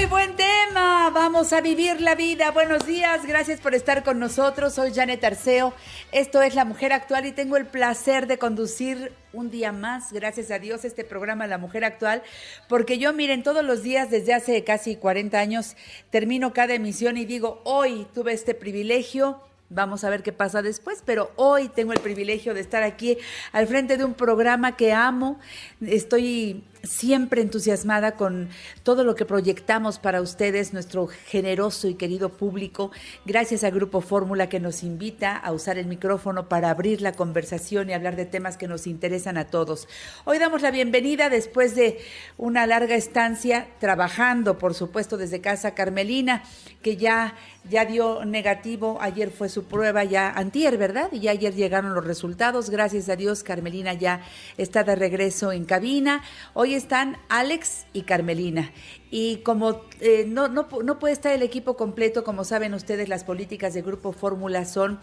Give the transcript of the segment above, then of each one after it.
Muy buen tema, vamos a vivir la vida. Buenos días, gracias por estar con nosotros. Soy Janet Arceo, esto es La Mujer Actual y tengo el placer de conducir un día más, gracias a Dios, este programa La Mujer Actual, porque yo miren, todos los días desde hace casi 40 años termino cada emisión y digo, hoy tuve este privilegio. Vamos a ver qué pasa después, pero hoy tengo el privilegio de estar aquí al frente de un programa que amo. Estoy siempre entusiasmada con todo lo que proyectamos para ustedes, nuestro generoso y querido público. Gracias a Grupo Fórmula que nos invita a usar el micrófono para abrir la conversación y hablar de temas que nos interesan a todos. Hoy damos la bienvenida después de una larga estancia trabajando, por supuesto, desde casa Carmelina, que ya ya dio negativo, ayer fue su prueba ya antier, ¿verdad? Y ya ayer llegaron los resultados, gracias a Dios Carmelina ya está de regreso en cabina. Hoy están Alex y Carmelina. Y como eh, no, no, no puede estar el equipo completo, como saben ustedes, las políticas de Grupo Fórmula son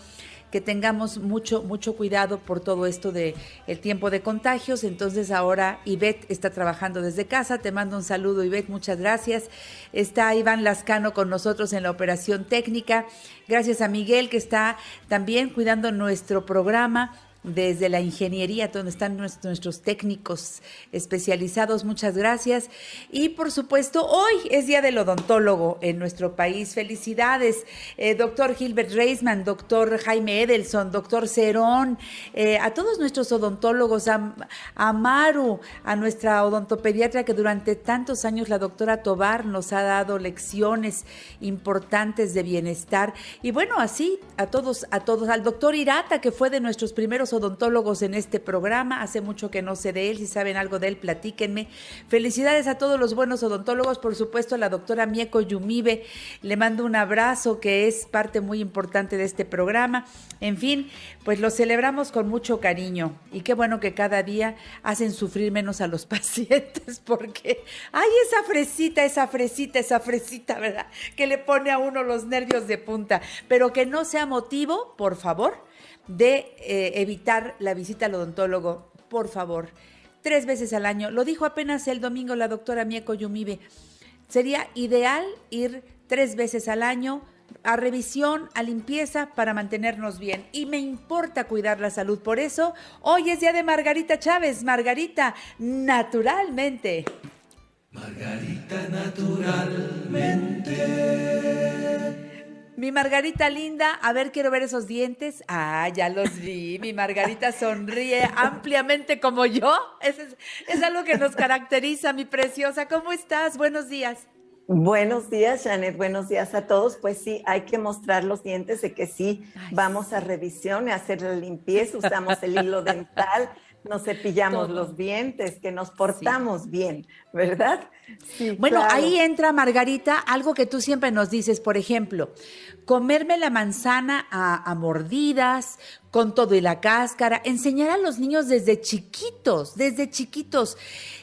que tengamos mucho, mucho cuidado por todo esto de el tiempo de contagios. Entonces ahora Ivette está trabajando desde casa. Te mando un saludo, Ivette, muchas gracias. Está Iván Lascano con nosotros en la operación técnica. Gracias a Miguel que está también cuidando nuestro programa desde la ingeniería, donde están nuestros, técnicos especializados. Muchas gracias. Y por supuesto, hoy es Día del Odontólogo en nuestro país. Felicidades, eh, doctor Gilbert Reisman, doctor Jaime Edelson, doctor Cerón, eh, a todos nuestros odontólogos, a, a, Maru, a nuestra odontopediatra que durante tantos años la doctora Tobar nos ha dado lecciones importantes de bienestar. Y bueno, así a todos, a todos, al doctor Irata, que fue de nuestros primeros odontólogos en este programa. Hace mucho que no sé de él. Si saben algo de él, platíquenme. Felicidades a todos los buenos odontólogos. Por supuesto, a la doctora Mieko Yumibe. Le mando un abrazo, que es parte muy importante de este programa. En fin, pues lo celebramos con mucho cariño. Y qué bueno que cada día hacen sufrir menos a los pacientes, porque hay esa fresita, esa fresita, esa fresita, ¿verdad? Que le pone a uno los nervios de punta. Pero que no sea motivo, por favor, de eh, evitar la visita al odontólogo, por favor, tres veces al año. Lo dijo apenas el domingo la doctora Mieko Yumibe. Sería ideal ir tres veces al año a revisión, a limpieza para mantenernos bien. Y me importa cuidar la salud. Por eso, hoy es día de Margarita Chávez. Margarita, naturalmente. Margarita naturalmente. Mi Margarita linda, a ver, quiero ver esos dientes. Ah, ya los vi. Mi Margarita sonríe ampliamente como yo. Es, es, es, algo que nos caracteriza, mi preciosa. ¿Cómo estás? Buenos días. Buenos días, Janet. Buenos días a todos. Pues sí, hay que mostrar los dientes de que sí, vamos a revisión y hacer la limpieza, usamos el hilo dental, nos cepillamos Todo. los dientes, que nos portamos sí. bien, ¿verdad? Sí, bueno, claro. ahí entra, Margarita, algo que tú siempre nos dices, por ejemplo, comerme la manzana a, a mordidas, con todo y la cáscara, enseñar a los niños desde chiquitos, desde chiquitos.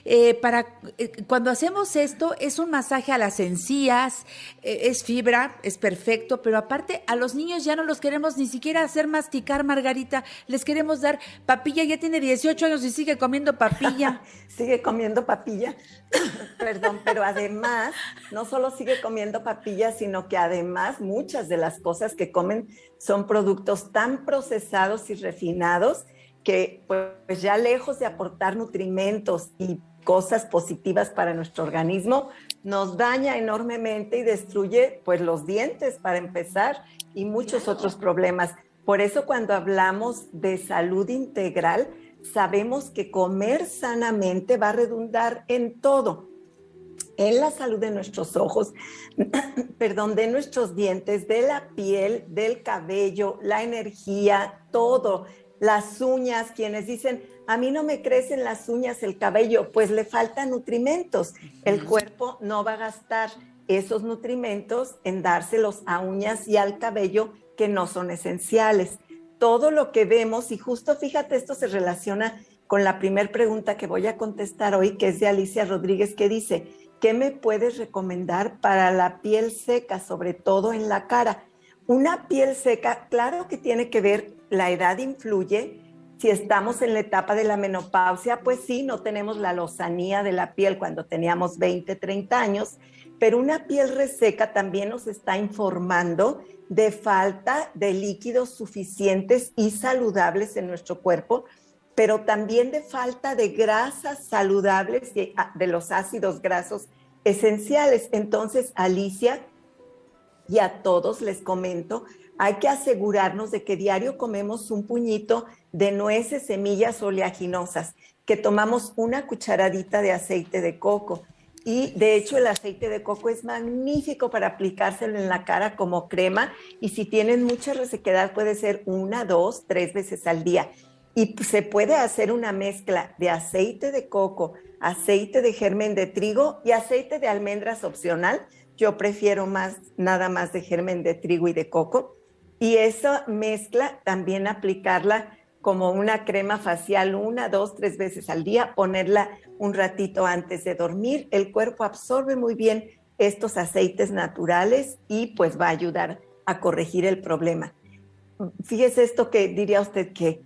Eh, para eh, cuando hacemos esto es un masaje a las encías, eh, es fibra, es perfecto, pero aparte a los niños ya no los queremos ni siquiera hacer masticar, Margarita, les queremos dar papilla, ya tiene 18 años y sigue comiendo papilla. sigue comiendo papilla, perdón, pero además no solo sigue comiendo papilla, sino que además muchas de las cosas que comen son productos tan procesados y refinados que pues ya lejos de aportar nutrimentos y cosas positivas para nuestro organismo, nos daña enormemente y destruye pues los dientes para empezar y muchos otros problemas. Por eso cuando hablamos de salud integral, sabemos que comer sanamente va a redundar en todo, en la salud de nuestros ojos, perdón, de nuestros dientes, de la piel, del cabello, la energía, todo, las uñas, quienes dicen, a mí no me crecen las uñas, el cabello, pues le faltan nutrimentos, el cuerpo no va a gastar esos nutrimentos en dárselos a uñas y al cabello que no son esenciales. Todo lo que vemos, y justo fíjate, esto se relaciona con la primera pregunta que voy a contestar hoy, que es de Alicia Rodríguez, que dice, ¿qué me puedes recomendar para la piel seca, sobre todo en la cara? Una piel seca, claro que tiene que ver, la edad influye. Si estamos en la etapa de la menopausia, pues sí, no tenemos la lozanía de la piel cuando teníamos 20, 30 años, pero una piel reseca también nos está informando de falta de líquidos suficientes y saludables en nuestro cuerpo, pero también de falta de grasas saludables y ah, de los ácidos grasos esenciales. Entonces, Alicia, y a todos les comento, hay que asegurarnos de que diario comemos un puñito de nueces, semillas oleaginosas, que tomamos una cucharadita de aceite de coco, y de hecho el aceite de coco es magnífico para aplicárselo en la cara como crema y si tienen mucha resequedad puede ser una, dos, tres veces al día. Y se puede hacer una mezcla de aceite de coco, aceite de germen de trigo y aceite de almendras opcional. Yo prefiero más nada más de germen de trigo y de coco. Y esa mezcla también aplicarla como una crema facial una, dos, tres veces al día, ponerla un ratito antes de dormir. El cuerpo absorbe muy bien estos aceites naturales y pues va a ayudar a corregir el problema. Fíjese esto que diría usted que,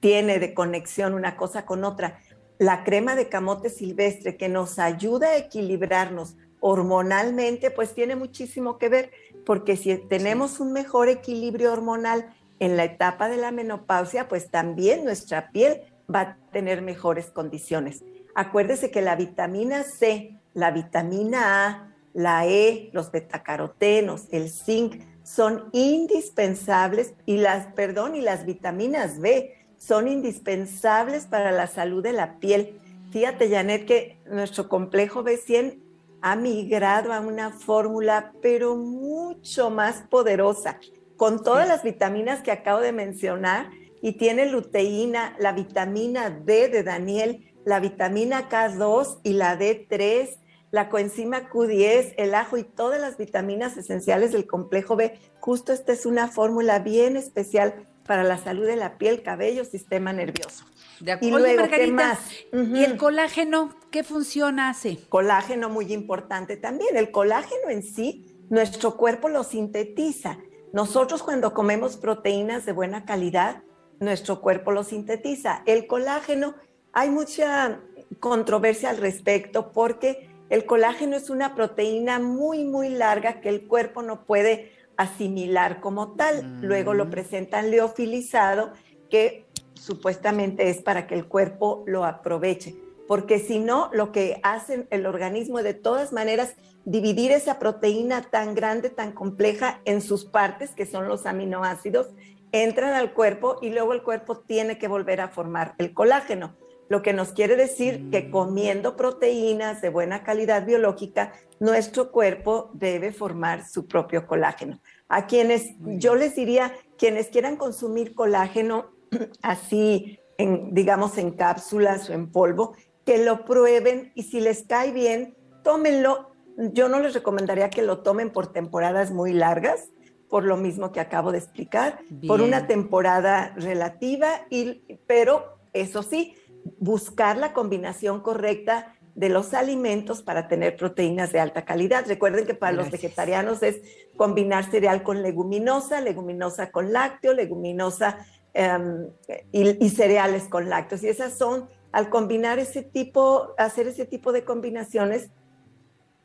tiene de conexión una cosa con otra. La crema de camote silvestre que nos ayuda a equilibrarnos hormonalmente, pues tiene muchísimo que ver, porque si tenemos un mejor equilibrio hormonal, en la etapa de la menopausia, pues también nuestra piel va a tener mejores condiciones. Acuérdese que la vitamina C, la vitamina A, la E, los betacarotenos, el zinc son indispensables y las, perdón, y las vitaminas B son indispensables para la salud de la piel. Fíjate, Janet, que nuestro complejo B100 ha migrado a una fórmula, pero mucho más poderosa con todas las vitaminas que acabo de mencionar y tiene luteína, la vitamina D de Daniel, la vitamina K2 y la D3, la coenzima Q10, el ajo y todas las vitaminas esenciales del complejo B. Justo esta es una fórmula bien especial para la salud de la piel, cabello, sistema nervioso. De acuerdo. Y luego, ¿qué Margarita, más? ¿y el colágeno qué función hace? Colágeno muy importante también. El colágeno en sí, nuestro cuerpo lo sintetiza. Nosotros cuando comemos proteínas de buena calidad, nuestro cuerpo lo sintetiza. El colágeno, hay mucha controversia al respecto porque el colágeno es una proteína muy, muy larga que el cuerpo no puede asimilar como tal. Luego lo presentan leofilizado, que supuestamente es para que el cuerpo lo aproveche. Porque si no, lo que hace el organismo de todas maneras dividir esa proteína tan grande, tan compleja en sus partes, que son los aminoácidos, entran al cuerpo y luego el cuerpo tiene que volver a formar el colágeno. Lo que nos quiere decir que comiendo proteínas de buena calidad biológica, nuestro cuerpo debe formar su propio colágeno. A quienes, yo les diría, quienes quieran consumir colágeno así, en, digamos, en cápsulas o en polvo, que lo prueben y si les cae bien, tómenlo. Yo no les recomendaría que lo tomen por temporadas muy largas, por lo mismo que acabo de explicar, por una temporada relativa, y, pero eso sí, buscar la combinación correcta de los alimentos para tener proteínas de alta calidad. Recuerden que para los Gracias. vegetarianos es combinar cereal con leguminosa, leguminosa con lácteo, leguminosa em, y, y cereales con lácteos. Y esas son, al combinar ese tipo, hacer ese tipo de combinaciones,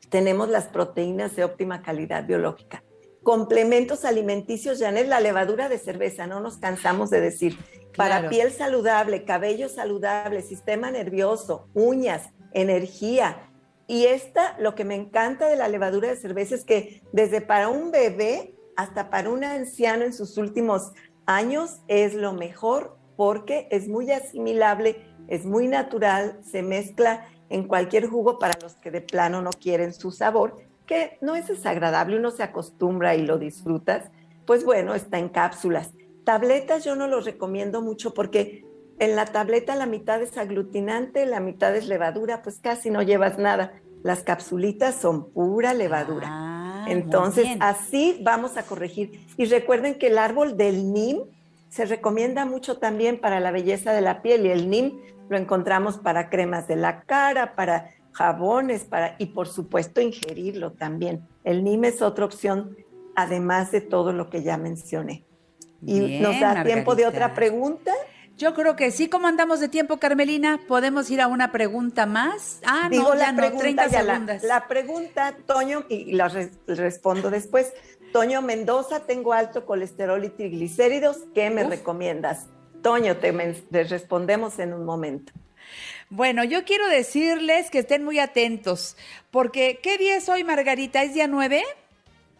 tenemos las proteínas de óptima calidad biológica. Complementos alimenticios, Janet, la levadura de cerveza, no nos cansamos de decir. Para piel saludable, cabello saludable, sistema nervioso, uñas, energía. Y esta, lo que me encanta de la levadura de cerveza es que desde para un bebé hasta para un anciano en sus últimos años es lo mejor porque es muy asimilable, es muy natural, se mezcla en cualquier jugo para los que de plano no quieren su sabor, que no es desagradable, uno se acostumbra y lo disfrutas, pues bueno, está en cápsulas. Tabletas yo no los recomiendo mucho porque en la tableta la mitad es aglutinante, la mitad es levadura, pues casi no llevas nada. Las capsulitas son pura levadura. Ah, Entonces, así vamos a corregir. Y recuerden que el árbol del NIM se recomienda mucho también para la belleza de la piel y el NIM lo encontramos para cremas de la cara, para jabones, para y por supuesto ingerirlo también. El NIM es otra opción además de todo lo que ya mencioné. ¿Y Bien, nos da tiempo de otra pregunta? Yo creo que sí, ¿cómo andamos de tiempo, Carmelina? ¿Podemos ir a una pregunta más? Ah, Digo no, la ya no, pregunta 30 ya, segundos. La, pregunta, Toño, y la res- respondo después. Toño Mendoza, tengo alto colesterol y triglicéridos, ¿qué me Uf. recomiendas? Toño, te respondemos en un momento. Bueno, yo quiero decirles que estén muy atentos, porque ¿qué día es hoy, Margarita? ¿Es día 9?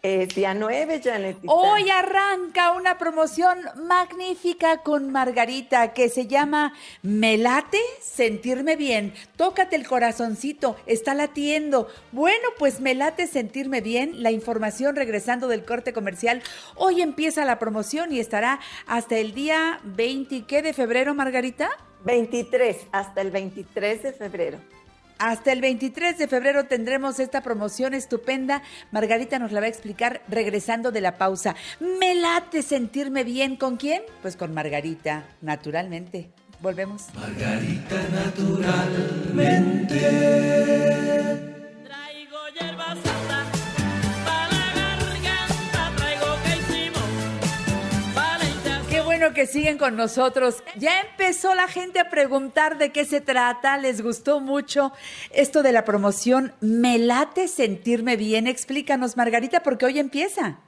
Es día 9, Janetita. Hoy arranca una promoción magnífica con Margarita que se llama Me late sentirme bien. Tócate el corazoncito, está latiendo. Bueno, pues me late sentirme bien. La información regresando del corte comercial. Hoy empieza la promoción y estará hasta el día 20, ¿y ¿qué de febrero, Margarita? 23, hasta el 23 de febrero. Hasta el 23 de febrero tendremos esta promoción estupenda. Margarita nos la va a explicar regresando de la pausa. Me late sentirme bien. ¿Con quién? Pues con Margarita, naturalmente. Volvemos. Traigo que siguen con nosotros. Ya empezó la gente a preguntar de qué se trata. Les gustó mucho esto de la promoción. Me late sentirme bien. Explícanos, Margarita, porque hoy empieza.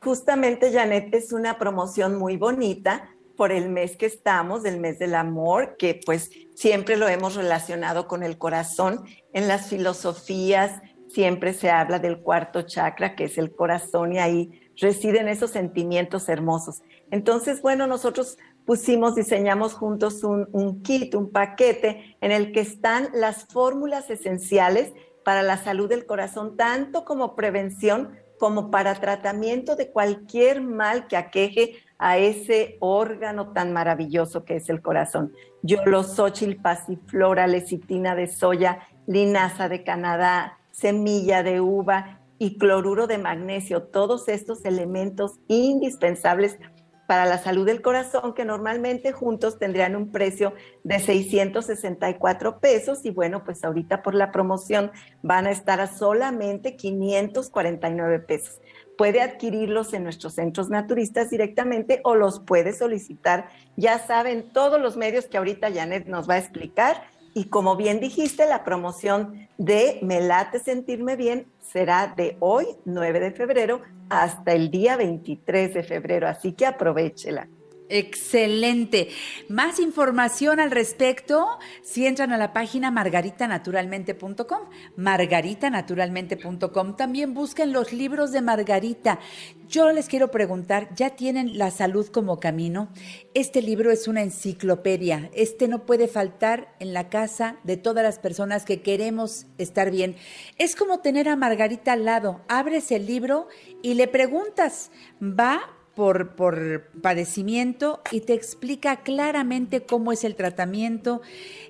Justamente, Janet, es una promoción muy bonita por el mes que estamos, del mes del amor, que pues siempre lo hemos relacionado con el corazón. En las filosofías siempre se habla del cuarto chakra, que es el corazón, y ahí residen esos sentimientos hermosos. Entonces, bueno, nosotros pusimos, diseñamos juntos un, kit, un paquete en el que están las fórmulas esenciales para la salud del corazón, tanto como prevención como para tratamiento de cualquier mal que aqueje a ese órgano tan maravilloso que es el corazón. Yoloxochil, pasiflora, lecitina de soya, linaza de Canadá, semilla de uva y cloruro de magnesio, todos estos elementos indispensables para la salud del corazón que normalmente juntos tendrían un precio de 664 pesos y bueno, pues ahorita por la promoción van a estar a solamente 549 pesos. Puede adquirirlos en nuestros centros naturistas directamente o los puede solicitar, ya saben, todos los medios que ahorita Janet nos va a explicar. Y como bien dijiste, la promoción de Me Late Sentirme Bien será de hoy, 9 de febrero, hasta el día 23 de febrero. Así que aprovechela. Excelente. Más información al respecto si entran a la página margaritanaturalmente.com, margaritanaturalmente.com. También busquen los libros de Margarita. Yo les quiero preguntar, ¿ya tienen La salud como camino? Este libro es una enciclopedia. Este no puede faltar en la casa de todas las personas que queremos estar bien. Es como tener a Margarita al lado. Abres el libro y le preguntas, ¿va por, por padecimiento y te explica claramente cómo es el tratamiento.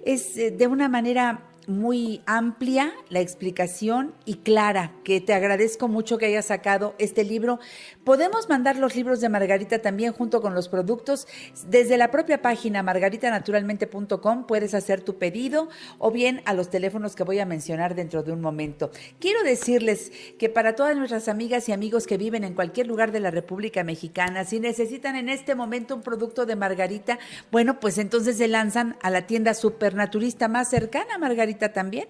Es eh, de una manera muy amplia la explicación y clara, que te agradezco mucho que hayas sacado este libro. Podemos mandar los libros de Margarita también junto con los productos desde la propia página margaritanaturalmente.com puedes hacer tu pedido o bien a los teléfonos que voy a mencionar dentro de un momento. Quiero decirles que para todas nuestras amigas y amigos que viven en cualquier lugar de la República Mexicana, si necesitan en este momento un producto de Margarita, bueno, pues entonces se lanzan a la tienda supernaturista más cercana, Margarita también.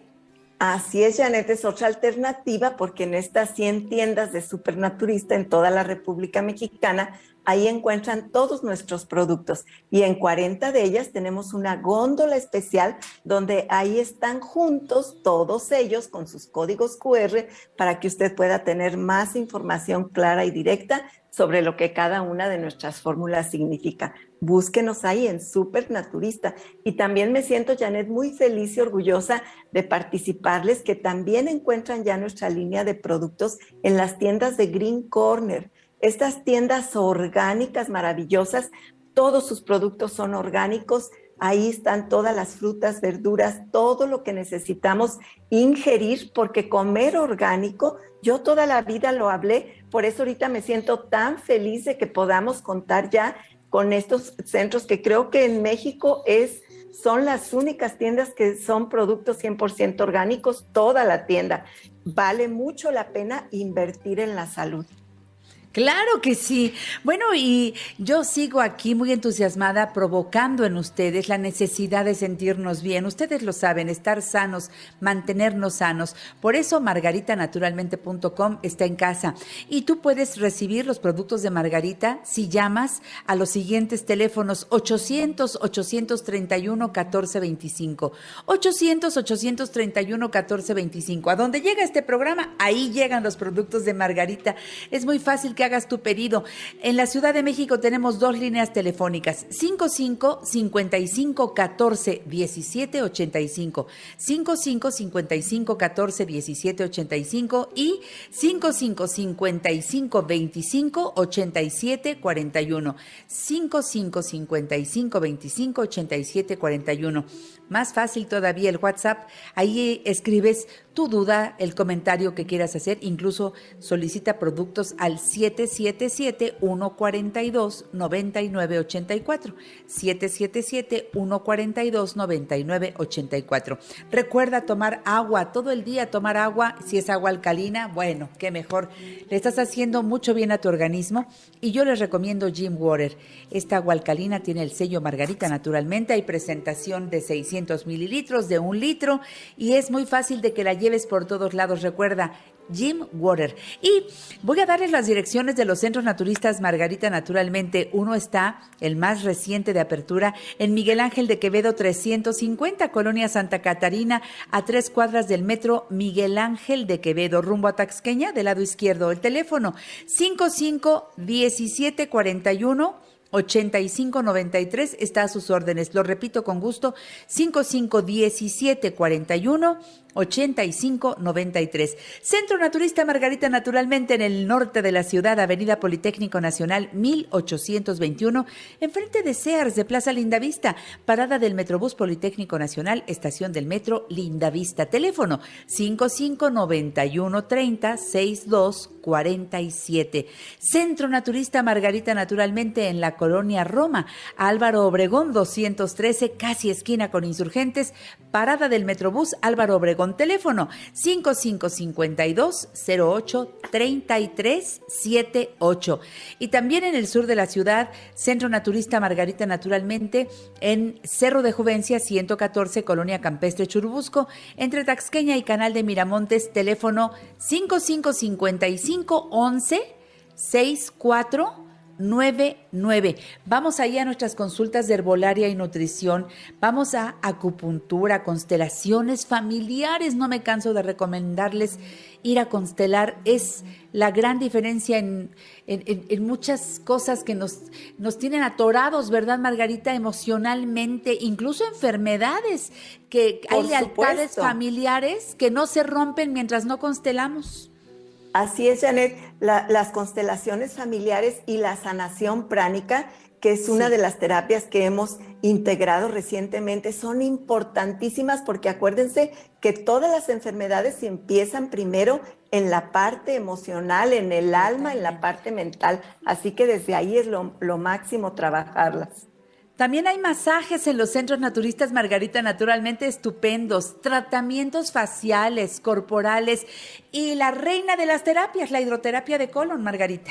Así es, Janet, es otra alternativa porque en estas 100 tiendas de Supernaturista en toda la República Mexicana, ahí encuentran todos nuestros productos y en 40 de ellas tenemos una góndola especial donde ahí están juntos todos ellos con sus códigos QR para que usted pueda tener más información clara y directa sobre lo que cada una de nuestras fórmulas significa. Búsquenos ahí en Supernaturista. Y también me siento, Janet, muy feliz y orgullosa de participarles que también encuentran ya nuestra línea de productos en las tiendas de Green Corner. Estas tiendas orgánicas maravillosas, todos sus productos son orgánicos, Ahí están todas las frutas, verduras, todo lo que necesitamos ingerir, porque comer orgánico, yo toda la vida lo hablé, por eso ahorita me siento tan feliz de que podamos contar ya con estos centros que creo que en México es son las únicas tiendas que son productos 100% orgánicos, toda la tienda. Vale mucho la pena invertir en la salud. Claro que sí. Bueno, y yo sigo aquí muy entusiasmada provocando en ustedes la necesidad de sentirnos bien. Ustedes lo saben, estar sanos, mantenernos sanos. Por eso margaritanaturalmente.com está en casa. Y tú puedes recibir los productos de Margarita si llamas a los siguientes teléfonos 800-831-1425. 800-831-1425. A donde llega este programa, ahí llegan los productos de Margarita. Es muy fácil que hagas tu pedido. En la Ciudad de México tenemos dos líneas telefónicas, 55 55 14 17 85, 55 55 14 17 85 y 55 55 25 87 41, 55 55 25 87 41. Más fácil todavía el WhatsApp, ahí escribes tu duda, el comentario que quieras hacer, incluso solicita productos al 777-142-9984. 777-142-9984. Recuerda tomar agua, todo el día tomar agua, si es agua alcalina, bueno, qué mejor. Le estás haciendo mucho bien a tu organismo y yo les recomiendo Jim Water. Esta agua alcalina tiene el sello Margarita naturalmente, hay presentación de 600 mililitros, de un litro y es muy fácil de que la lleves por todos lados. Recuerda, Jim Water. Y voy a darles las direcciones de los centros naturistas Margarita Naturalmente. Uno está, el más reciente de apertura, en Miguel Ángel de Quevedo 350, Colonia Santa Catarina, a tres cuadras del metro Miguel Ángel de Quevedo, rumbo a Taxqueña, del lado izquierdo. El teléfono 55 1741 8593 está a sus órdenes. Lo repito con gusto, 551741 8593. Centro Naturista Margarita Naturalmente en el norte de la ciudad, Avenida Politécnico Nacional 1821, enfrente de Sears de Plaza Lindavista, parada del Metrobús Politécnico Nacional, estación del Metro Lindavista. Teléfono 559130 6247. Centro Naturista Margarita Naturalmente en la colonia Roma, Álvaro Obregón 213, casi esquina con insurgentes, parada del Metrobús Álvaro Obregón teléfono 5552 08 33 78. Y también en el sur de la ciudad, Centro Naturista Margarita Naturalmente, en Cerro de Juvencia 114, Colonia Campestre Churubusco, entre Taxqueña y Canal de Miramontes, teléfono 5555 11 64 99. Vamos ahí a nuestras consultas de herbolaria y nutrición. Vamos a acupuntura, constelaciones familiares. No me canso de recomendarles ir a constelar. Es la gran diferencia en, en, en muchas cosas que nos, nos tienen atorados, ¿verdad, Margarita? Emocionalmente, incluso enfermedades, que Por hay lealtades supuesto. familiares que no se rompen mientras no constelamos. Así es, Janet, la- las constelaciones familiares y la sanación pránica, que es una Sí. de las terapias que hemos integrado recientemente, son importantísimas porque acuérdense que todas las enfermedades empiezan primero en la parte emocional, en el alma, en la parte mental. Así que desde ahí es lo, lo máximo trabajarlas. También hay masajes en los centros naturistas Margarita naturalmente estupendos, tratamientos faciales, corporales y la reina de las terapias, la hidroterapia de colon, Margarita.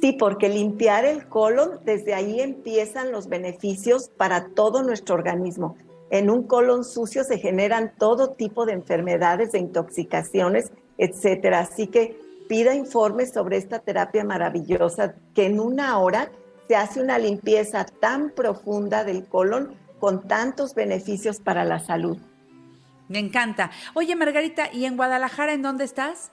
Sí, porque limpiar el colon, desde ahí empiezan los beneficios para todo nuestro organismo. En un colon sucio se generan todo tipo de enfermedades, de intoxicaciones, etcétera. Así que pida informes sobre esta terapia maravillosa que en una hora se hace una limpieza tan profunda del colon con tantos beneficios para la salud. Me encanta. Oye, Margarita, ¿y en Guadalajara en dónde estás?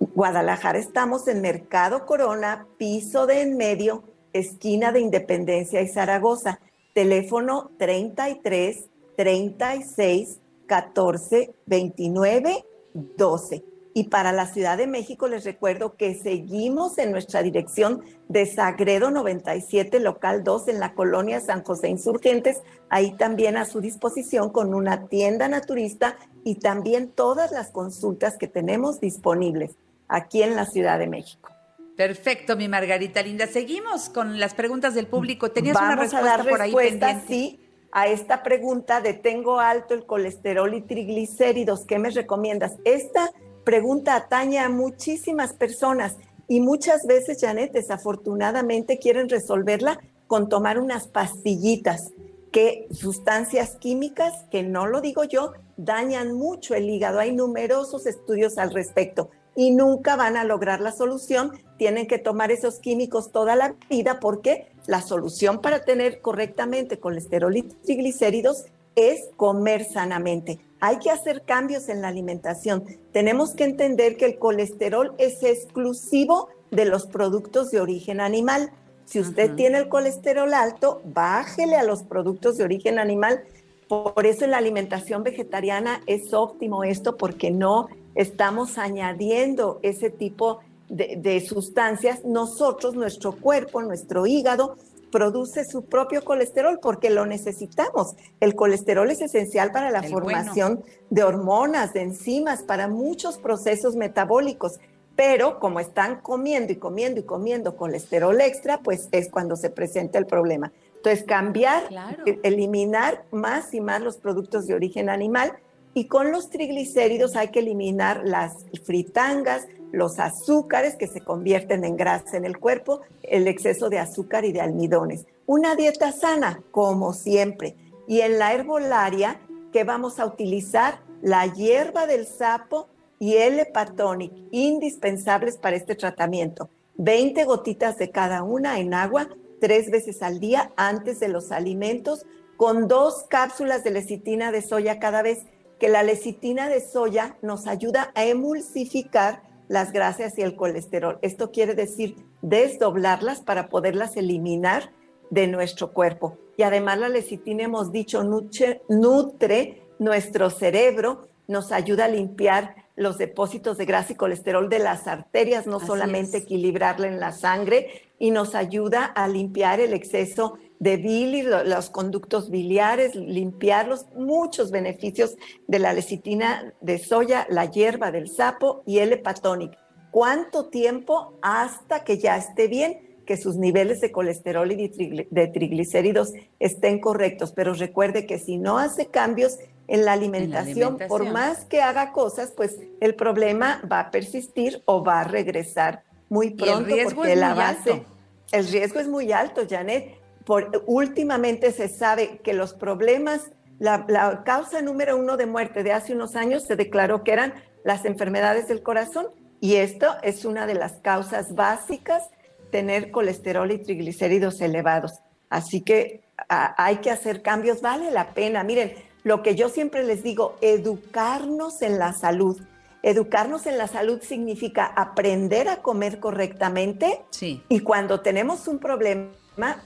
Guadalajara estamos en Mercado Corona, piso de en medio, esquina de Independencia y Zaragoza. Teléfono 33 36 14 29 12. Y para la Ciudad de México les recuerdo que seguimos en nuestra dirección de Sagredo 97, local 2, en la colonia San José Insurgentes, ahí también a su disposición con una tienda naturista y también todas las consultas que tenemos disponibles aquí en la Ciudad de México. Perfecto, mi Margarita linda. Seguimos con las preguntas del público. Tenías Vamos una respuesta a dar por ahí respuesta, pendiente. sí, a esta pregunta de tengo alto el colesterol y triglicéridos, ¿qué me recomiendas? Esta pregunta atañe a muchísimas personas y muchas veces, Janet, desafortunadamente quieren resolverla con tomar unas pastillitas que sustancias químicas, que no lo digo yo, dañan mucho el hígado. Hay numerosos estudios al respecto y nunca van a lograr la solución. Tienen que tomar esos químicos toda la vida porque la solución para tener correctamente colesterol y triglicéridos es comer sanamente. Hay que hacer cambios en la alimentación. Tenemos que entender que el colesterol es exclusivo de los productos de origen animal. Si usted tiene el colesterol alto, bájele a los productos de origen animal. Por eso en la alimentación vegetariana es óptimo esto porque no estamos añadiendo ese tipo de, de sustancias. Nosotros, nuestro cuerpo, nuestro hígado, produce su propio colesterol porque lo necesitamos. El colesterol es esencial para la El bueno. formación de hormonas, de enzimas, para muchos procesos metabólicos. Pero como están comiendo y comiendo y comiendo colesterol extra, pues es cuando se presenta el problema. Entonces, cambiar, Claro. e- eliminar más y más los productos de origen animal y con los triglicéridos hay que eliminar las fritangas, los azúcares que se convierten en grasa en el cuerpo, el exceso de azúcar y de almidones. Una dieta sana, como siempre. Y en la herbolaria, que vamos a utilizar la hierba del sapo y el hepatonic, indispensables para este tratamiento. 20 gotitas de cada una en agua, tres veces al día antes de los alimentos, con dos cápsulas de lecitina de soya cada vez, que la lecitina de soya nos ayuda a emulsificar las grasas y el colesterol. Esto quiere decir desdoblarlas para poderlas eliminar de nuestro cuerpo. Y además la lecitina, hemos dicho, nutre, nutre nuestro cerebro, nos ayuda a limpiar los depósitos de grasa y colesterol de las arterias, no Así solamente es. equilibrarla en la sangre, y nos ayuda a limpiar el exceso de bilis, lo- los conductos biliares, limpiarlos, muchos beneficios de la lecitina de soya, la hierba del sapo y el hepatonic. ¿Cuánto tiempo hasta que ya esté bien? que sus niveles de colesterol y de trigli- de triglicéridos estén correctos, pero recuerde que si no hace cambios en la alimentación, por alimentación. más que haga cosas, pues el problema va a persistir o va a regresar muy el pronto riesgo porque es la muy base, alto. el riesgo es muy alto, Janet. Por, últimamente se sabe que los problemas, la, la causa número uno de muerte de hace unos años se declaró que eran las enfermedades del corazón y esto es una de las causas básicas, tener colesterol y triglicéridos elevados. Así que a- hay que hacer cambios, vale la pena. Miren, lo que yo siempre les digo, educarnos en la salud. Educarnos en la salud significa aprender a comer correctamente Sí. y cuando tenemos un problema,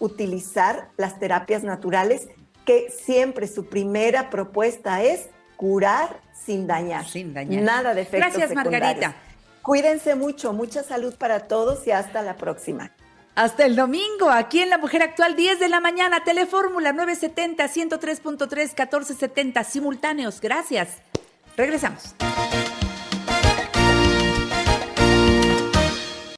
utilizar las terapias naturales, que siempre su primera propuesta es curar sin dañar. Sin dañar. Nada de efectos Gracias, Margarita. Cuídense mucho, mucha salud para todos y hasta la próxima. Hasta el domingo, aquí en La Mujer Actual, 10 de la mañana, Telefórmula 970, 103.3, 1470, simultáneos. Gracias. Regresamos.